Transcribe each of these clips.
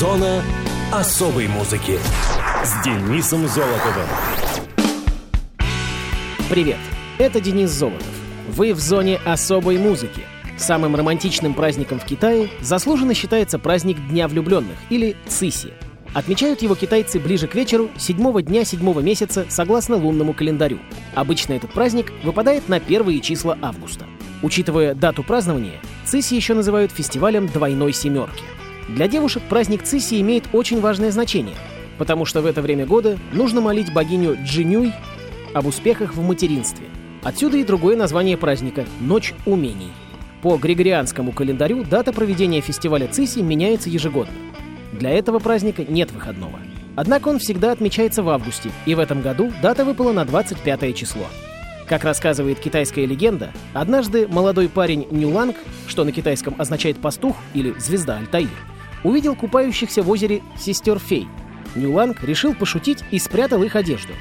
Зона особой музыки с Денисом Золотовым. Привет, это Денис Золотов. Вы в зоне особой музыки. Самым романтичным праздником в Китае заслуженно считается праздник Дня влюбленных или Циси. Отмечают его китайцы ближе к вечеру седьмого дня седьмого месяца согласно лунному календарю. Обычно этот праздник выпадает на первые числа августа. Учитывая дату празднования, Циси еще называют фестивалем двойной семерки. Для девушек праздник Циси имеет очень важное значение, потому что в это время года нужно молить богиню Джинюй об успехах в материнстве. Отсюда и другое название праздника – Ночь умений. По григорианскому календарю дата проведения фестиваля Циси меняется ежегодно. Для этого праздника нет выходного. Однако он всегда отмечается в августе, и в этом году дата выпала на 25 число. Как рассказывает китайская легенда, однажды молодой парень Нюланг, что на китайском означает пастух или звезда Альтаир, увидел купающихся в озере сестер фей. Нюланг решил пошутить и спрятал их одежду.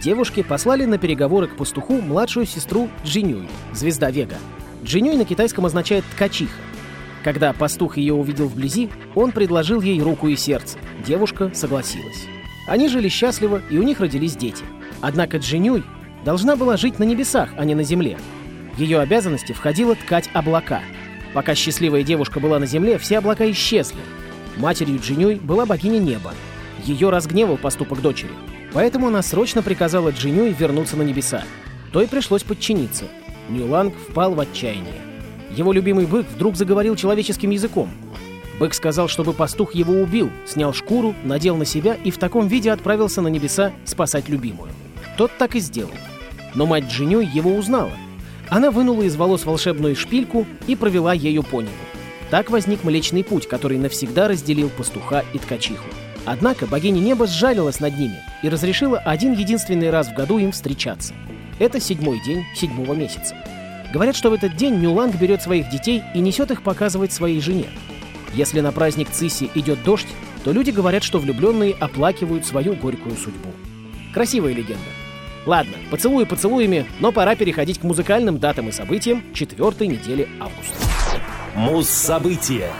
Девушки послали на переговоры к пастуху младшую сестру Джинюй, звезда Вега. Джинюй на китайском означает «ткачиха». Когда пастух ее увидел вблизи, он предложил ей руку и сердце. Девушка согласилась. Они жили счастливо, и у них родились дети. Однако Джинюй должна была жить на небесах, а не на земле. В ее обязанности входило ткать облака. Пока счастливая девушка была на земле, все облака исчезли. Матерью Джинюй была богиня неба. Ее разгневал поступок дочери. Поэтому она срочно приказала Джинюй вернуться на небеса. То и пришлось подчиниться. Нюланг впал в отчаяние. Его любимый бык вдруг заговорил человеческим языком. Бык сказал, чтобы пастух его убил, снял шкуру, надел на себя и в таком виде отправился на небеса спасать любимую. Тот так и сделал. Но мать Джинюй его узнала. Она вынула из волос волшебную шпильку и провела ею по небу. Так возник Млечный Путь, который навсегда разделил пастуха и ткачиху. Однако богиня неба сжалилась над ними и разрешила один единственный раз в году им встречаться. Это седьмой день седьмого месяца. Говорят, что в этот день Нюланг берет своих детей и несет их показывать своей жене. Если на праздник Циси идет дождь, то люди говорят, что влюбленные оплакивают свою горькую судьбу. Красивая легенда. Ладно, поцелуи поцелуями, но пора переходить к музыкальным датам и событиям четвертой недели августа. Муз-события.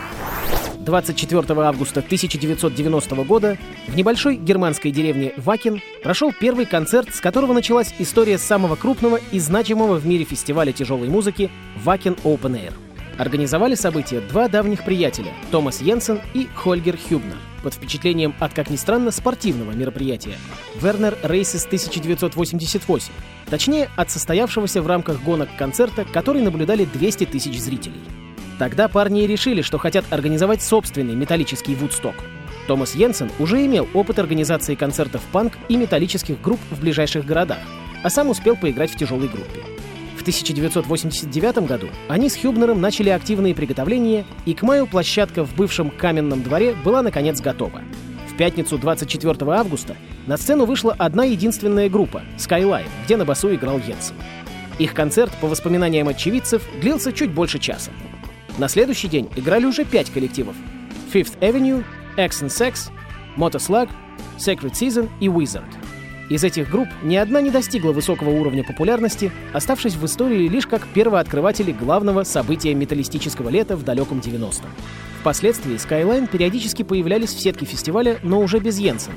24 августа 1990 года в небольшой германской деревне Вакин прошел первый концерт, с которого началась история самого крупного и значимого в мире фестиваля тяжелой музыки Вакин Open Air. Организовали событие два давних приятеля — Томас Йенсен и Хольгер Хюбнер под впечатлением от, как ни странно, спортивного мероприятия Вернер Рейсис 1988, точнее, от состоявшегося в рамках гонок концерта, который наблюдали 200 тысяч зрителей. Тогда парни и решили, что хотят организовать собственный металлический вудсток. Томас Йенсен уже имел опыт организации концертов панк и металлических групп в ближайших городах, а сам успел поиграть в тяжелой группе. В 1989 году они с Хюбнером начали активные приготовления, и к маю площадка в бывшем каменном дворе была наконец готова. В пятницу 24 августа на сцену вышла одна единственная группа — Skyline, где на басу играл Йенсен. Их концерт, по воспоминаниям очевидцев, длился чуть больше часа. На следующий день играли уже пять коллективов. Fifth Avenue, X and Sex, Motoslug, Sacred Season и Wizard. Из этих групп ни одна не достигла высокого уровня популярности, оставшись в истории лишь как первооткрыватели главного события металлистического лета в далеком 90-м. Впоследствии Skyline периодически появлялись в сетке фестиваля, но уже без Йенсена.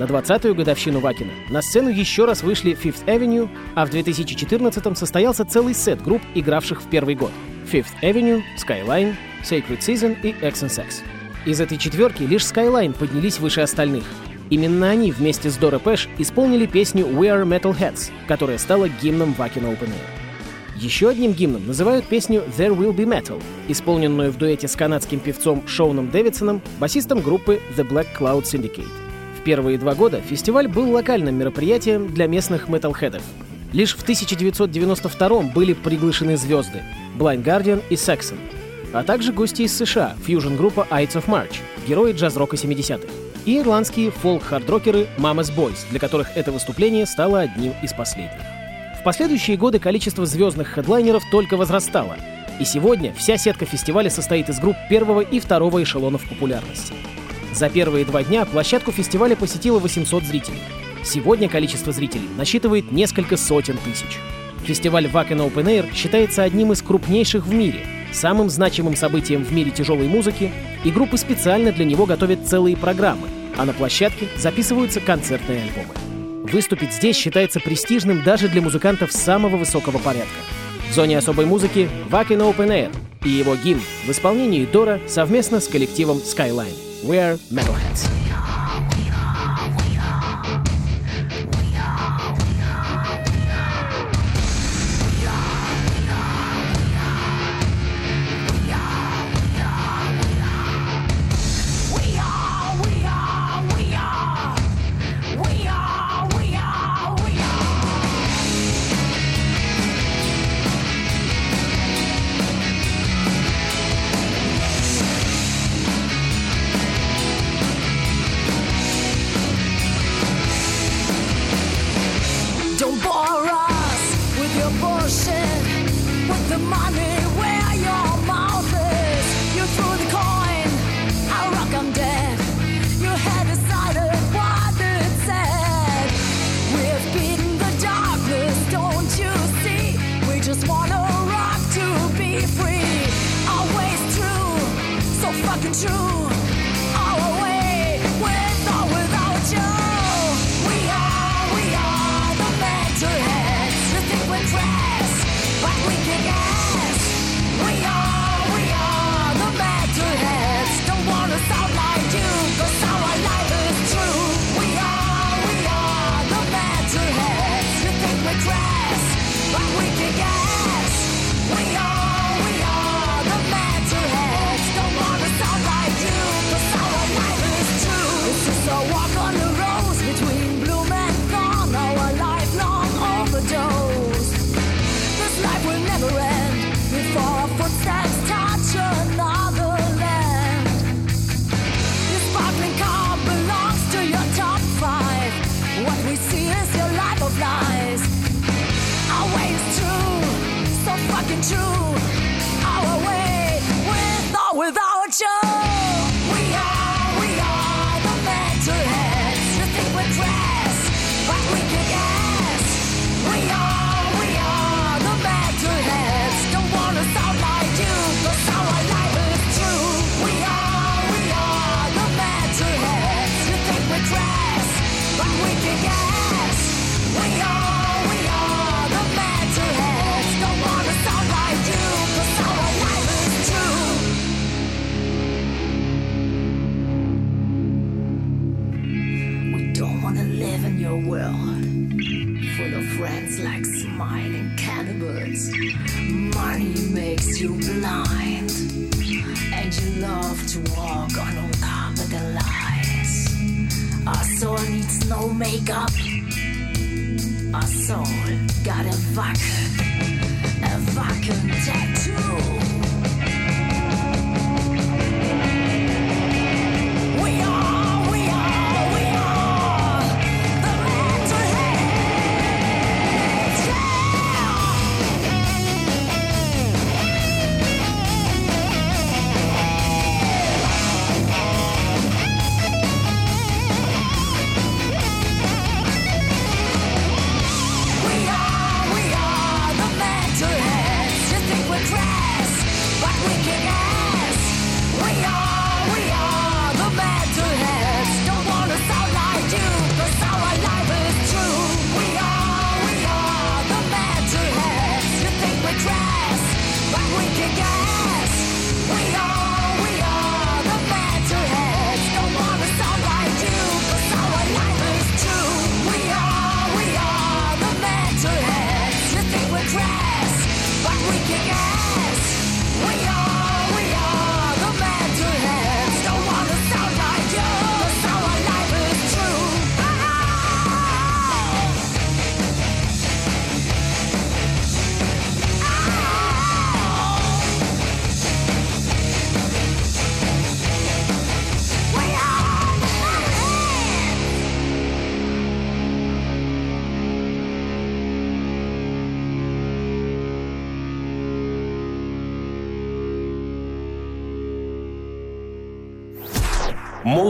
На 20-ю годовщину Вакина на сцену еще раз вышли Fifth Avenue, а в 2014-м состоялся целый сет групп, игравших в первый год — Fifth Avenue, Skyline, Sacred Season и X Sex. Из этой четверки лишь Skyline поднялись выше остальных. Именно они вместе с Дора Пэш исполнили песню We Are Metalheads, которая стала гимном Вакина Open Air. Еще одним гимном называют песню There Will Be Metal, исполненную в дуэте с канадским певцом Шоуном Дэвидсоном, басистом группы The Black Cloud Syndicate. Первые два года фестиваль был локальным мероприятием для местных металлхедов. Лишь в 1992 были приглашены звезды Blind Guardian и Saxon, а также гости из США, фьюжн-группа Ides of March, герои джаз-рока 70-х, и ирландские фолк-хардрокеры Mama's Boys, для которых это выступление стало одним из последних. В последующие годы количество звездных хедлайнеров только возрастало, и сегодня вся сетка фестиваля состоит из групп первого и второго эшелонов популярности. За первые два дня площадку фестиваля посетило 800 зрителей. Сегодня количество зрителей насчитывает несколько сотен тысяч. Фестиваль Wacken Open Air считается одним из крупнейших в мире, самым значимым событием в мире тяжелой музыки, и группы специально для него готовят целые программы, а на площадке записываются концертные альбомы. Выступить здесь считается престижным даже для музыкантов самого высокого порядка. В зоне особой музыки Wacken Open Air и его гимн в исполнении Дора совместно с коллективом Skyline. we're metalheads.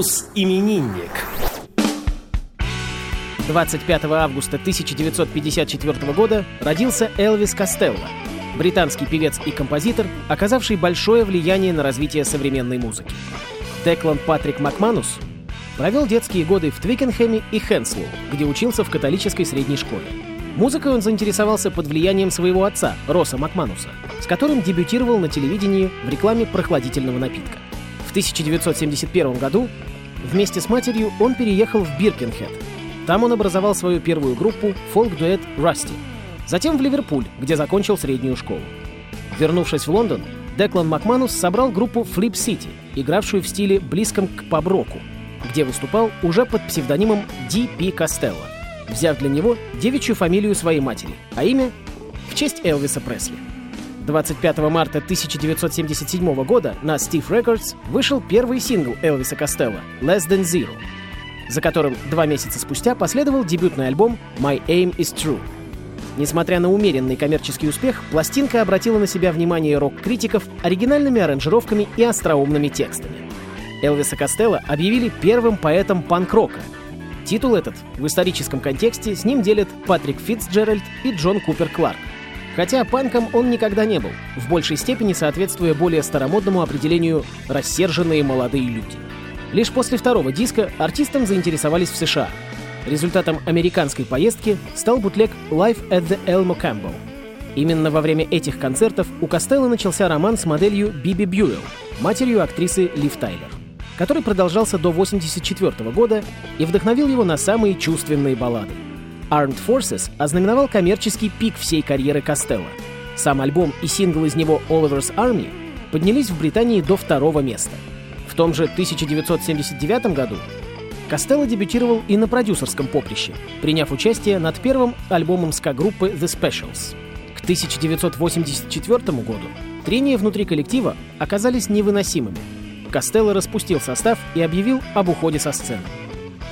Муз-именинник. 25 августа 1954 года родился Элвис Костелло, британский певец и композитор, оказавший большое влияние на развитие современной музыки. Деклан Патрик Макманус провел детские годы в Твикенхэме и Хенслоу, где учился в католической средней школе. Музыкой он заинтересовался под влиянием своего отца, Роса Макмануса, с которым дебютировал на телевидении в рекламе прохладительного напитка. В 1971 году вместе с матерью он переехал в Биркенхед. Там он образовал свою первую группу фолк-дуэт «Расти». Затем в Ливерпуль, где закончил среднюю школу. Вернувшись в Лондон, Деклан Макманус собрал группу Flip City, игравшую в стиле близком к паброку, где выступал уже под псевдонимом Ди.Пи. Костелло, взяв для него девичью фамилию своей матери, а имя — в честь Элвиса Пресли. 25 марта 1977 года на Steve Records вышел первый сингл Элвиса Костелло «Less Than Zero», за которым два месяца спустя последовал дебютный альбом «My Aim Is True». Несмотря на умеренный коммерческий успех, пластинка обратила на себя внимание рок-критиков оригинальными аранжировками и остроумными текстами. Элвиса Костелло объявили первым поэтом панк-рока. Титул этот в историческом контексте с ним делят Патрик Фитцджеральд и Джон Купер Кларк. Хотя панком он никогда не был, в большей степени соответствуя более старомодному определению «рассерженные молодые люди». Лишь после второго диска артистом заинтересовались в США. Результатом американской поездки стал бутлег «Live at the Elmo Campbell». Именно во время этих концертов у Костелло начался роман с моделью Биби Бьюэлл, матерью актрисы Лив Тайлер, который продолжался до 1984 года и вдохновил его на самые чувственные баллады — Armed Forces ознаменовал коммерческий пик всей карьеры Костелло. Сам альбом и сингл из него Oliver's Army поднялись в Британии до второго места. В том же 1979 году Костелло дебютировал и на продюсерском поприще, приняв участие над первым альбомом ска-группы The Specials. К 1984 году трения внутри коллектива оказались невыносимыми. Костелло распустил состав и объявил об уходе со сцены.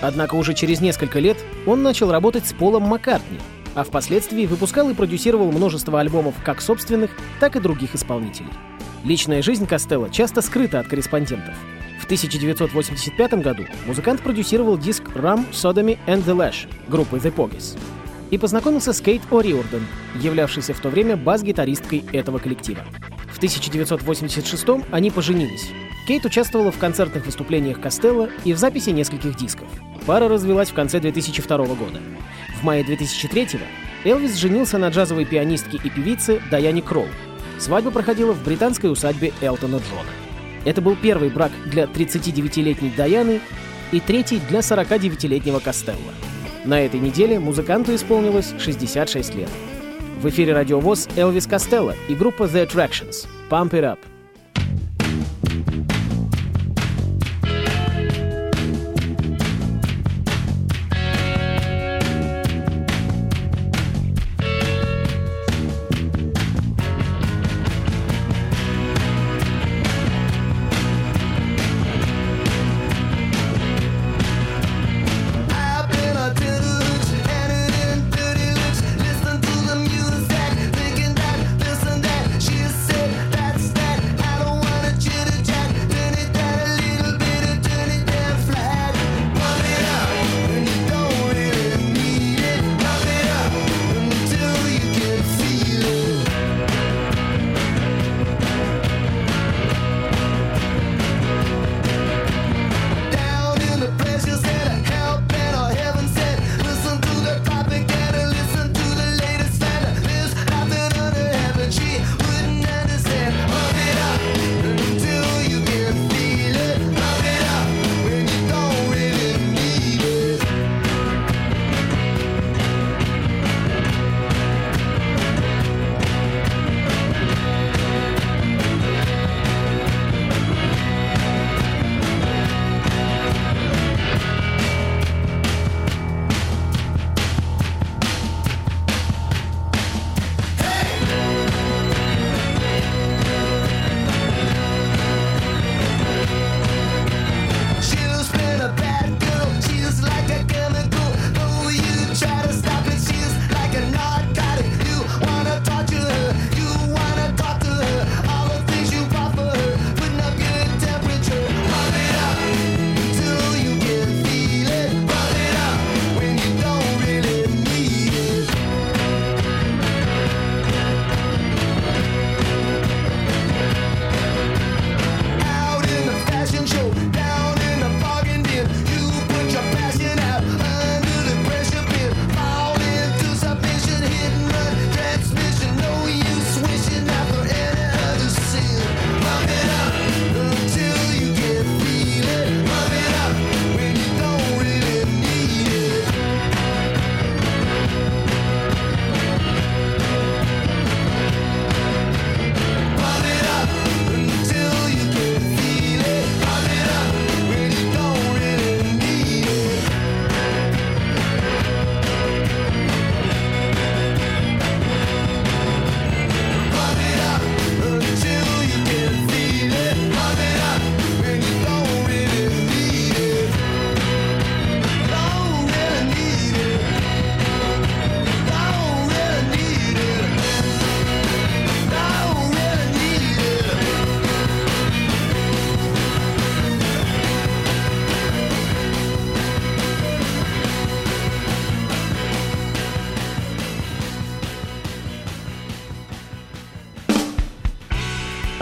Однако уже через несколько лет он начал работать с Полом Маккартни, а впоследствии выпускал и продюсировал множество альбомов как собственных, так и других исполнителей. Личная жизнь Костелло часто скрыта от корреспондентов. В 1985 году музыкант продюсировал диск «Rum, Sodomy and the Lash» группы The Pogues и познакомился с Кейт О'Риордан, являвшейся в то время бас-гитаристкой этого коллектива. В 1986 они поженились. Кейт участвовала в концертных выступлениях Костелло и в записи нескольких дисков. Пара развелась в конце 2002 года. В мае 2003 Элвис женился на джазовой пианистке и певице Даяне Кроу. Свадьба проходила в британской усадьбе Элтона Джона. Это был первый брак для 39-летней Даяны и третий для 49-летнего Костелло. На этой неделе музыканту исполнилось 66 лет. В эфире радиовоз Элвис Костелло и группа The Attractions. Pump It Up.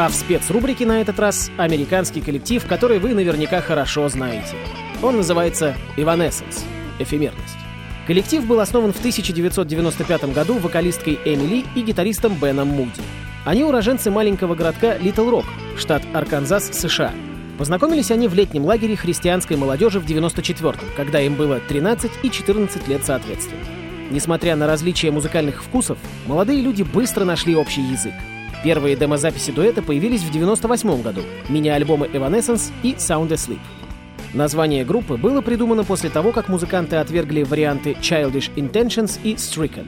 А в спецрубрике на этот раз американский коллектив, который вы наверняка хорошо знаете. Он называется Evanescence — эфемерность. Коллектив был основан в 1995 году вокалисткой Эмили и гитаристом Беном Муди. Они уроженцы маленького городка Литл Рок, штат Арканзас, США. Познакомились они в летнем лагере христианской молодежи в 94-м, когда им было 13 и 14 лет соответственно. Несмотря на различия музыкальных вкусов, молодые люди быстро нашли общий язык. Первые демозаписи дуэта появились в 98 году, мини-альбомы Evanescence и Sound Asleep. Название группы было придумано после того, как музыканты отвергли варианты Childish Intentions и Stricken.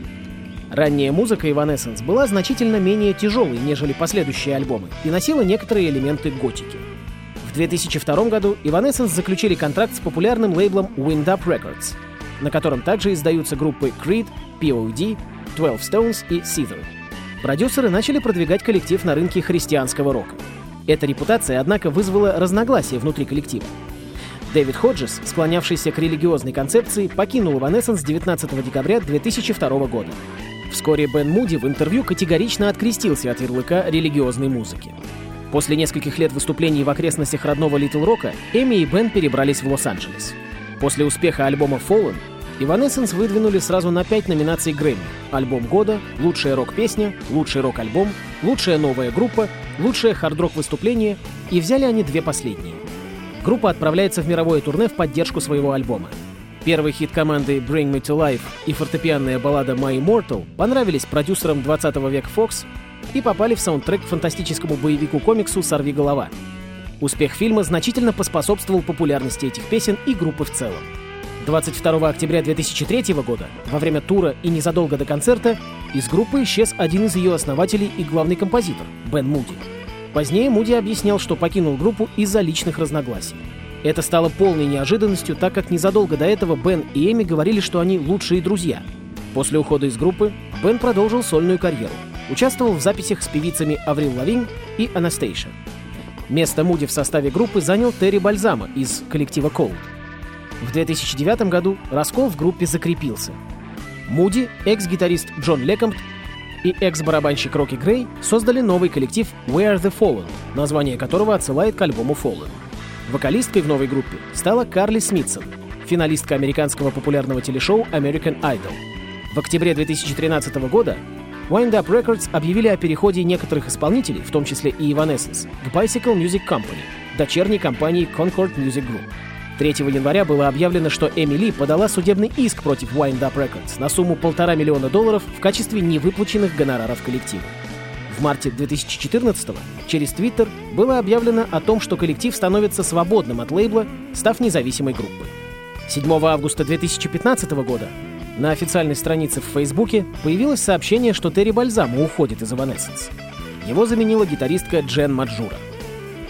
Ранняя музыка Evanescence была значительно менее тяжелой, нежели последующие альбомы, и носила некоторые элементы готики. В 2002 году Evanescence заключили контракт с популярным лейблом Wind Up Records, на котором также издаются группы Creed, POD, 12 Stones и Seether. Продюсеры начали продвигать коллектив на рынке христианского рока. Эта репутация, однако, вызвала разногласия внутри коллектива. Дэвид Ходжес, склонявшийся к религиозной концепции, покинул Evanescence 19 декабря 2002 года. Вскоре Бен Муди в интервью категорично открестился от ярлыка религиозной музыки. После нескольких лет выступлений в окрестностях родного Литл Рока, Эми и Бен перебрались в Лос-Анджелес. После успеха альбома Fallen Evanescence выдвинули сразу на пять номинаций Грэмми. Альбом года, лучшая рок-песня, лучший рок-альбом, лучшая новая группа, лучшее хард-рок выступление, и взяли они две последние. Группа отправляется в мировое турне в поддержку своего альбома. Первый хит команды Bring Me to Life и фортепианная баллада My Immortal понравились продюсерам 20 века Fox и попали в саундтрек к фантастическому боевику-комиксу «Сорви голова». Успех фильма значительно поспособствовал популярности этих песен и группы в целом. 22 октября 2003 года, во время тура и незадолго до концерта, из группы исчез один из ее основателей и главный композитор — Бен Муди. Позднее Муди объяснял, что покинул группу из-за личных разногласий. Это стало полной неожиданностью, так как незадолго до этого Бен и Эми говорили, что они лучшие друзья. После ухода из группы Бен продолжил сольную карьеру. Участвовал в записях с певицами Аврил Лавин и Анастейша. Место Муди в составе группы занял Терри Бальзама из коллектива Cold. В 2009 году раскол в группе закрепился. Муди, экс-гитарист Джон Лекомт и экс-барабанщик Рокки Грей создали новый коллектив We Are The Fallen, название которого отсылает к альбому Fallen. Вокалисткой в новой группе стала Карли Смитсон, финалистка американского популярного телешоу American Idol. В октябре 2013 года Wind Up Records объявили о переходе некоторых исполнителей, в том числе и Evanescence, к Bicycle Music Company, дочерней компании Concord Music Group. 3 января было объявлено, что Эмили подала судебный иск против Wind Up Records на сумму полтора миллиона долларов в качестве невыплаченных гонораров коллектива. В марте 2014 через Twitter было объявлено о том, что коллектив становится свободным от лейбла, став независимой группой. 7 августа 2015 года на официальной странице в Фейсбуке появилось сообщение, что Терри Бальзамо уходит из Evanescence. Его заменила гитаристка Джен Маджура.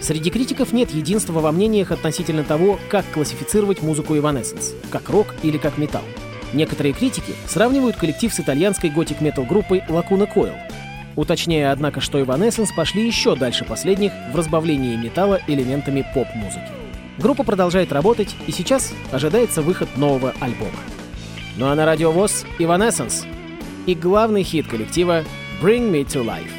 Среди критиков нет единства во мнениях относительно того, как классифицировать музыку Evanescence — как рок или как металл. Некоторые критики сравнивают коллектив с итальянской готик-метал группой Lacuna Coil, уточняя, однако, что Evanescence пошли еще дальше последних в разбавлении металла элементами поп-музыки. Группа продолжает работать, и сейчас ожидается выход нового альбома. Ну а на радио ВОЗ Evanescence и главный хит коллектива «Bring Me to Life».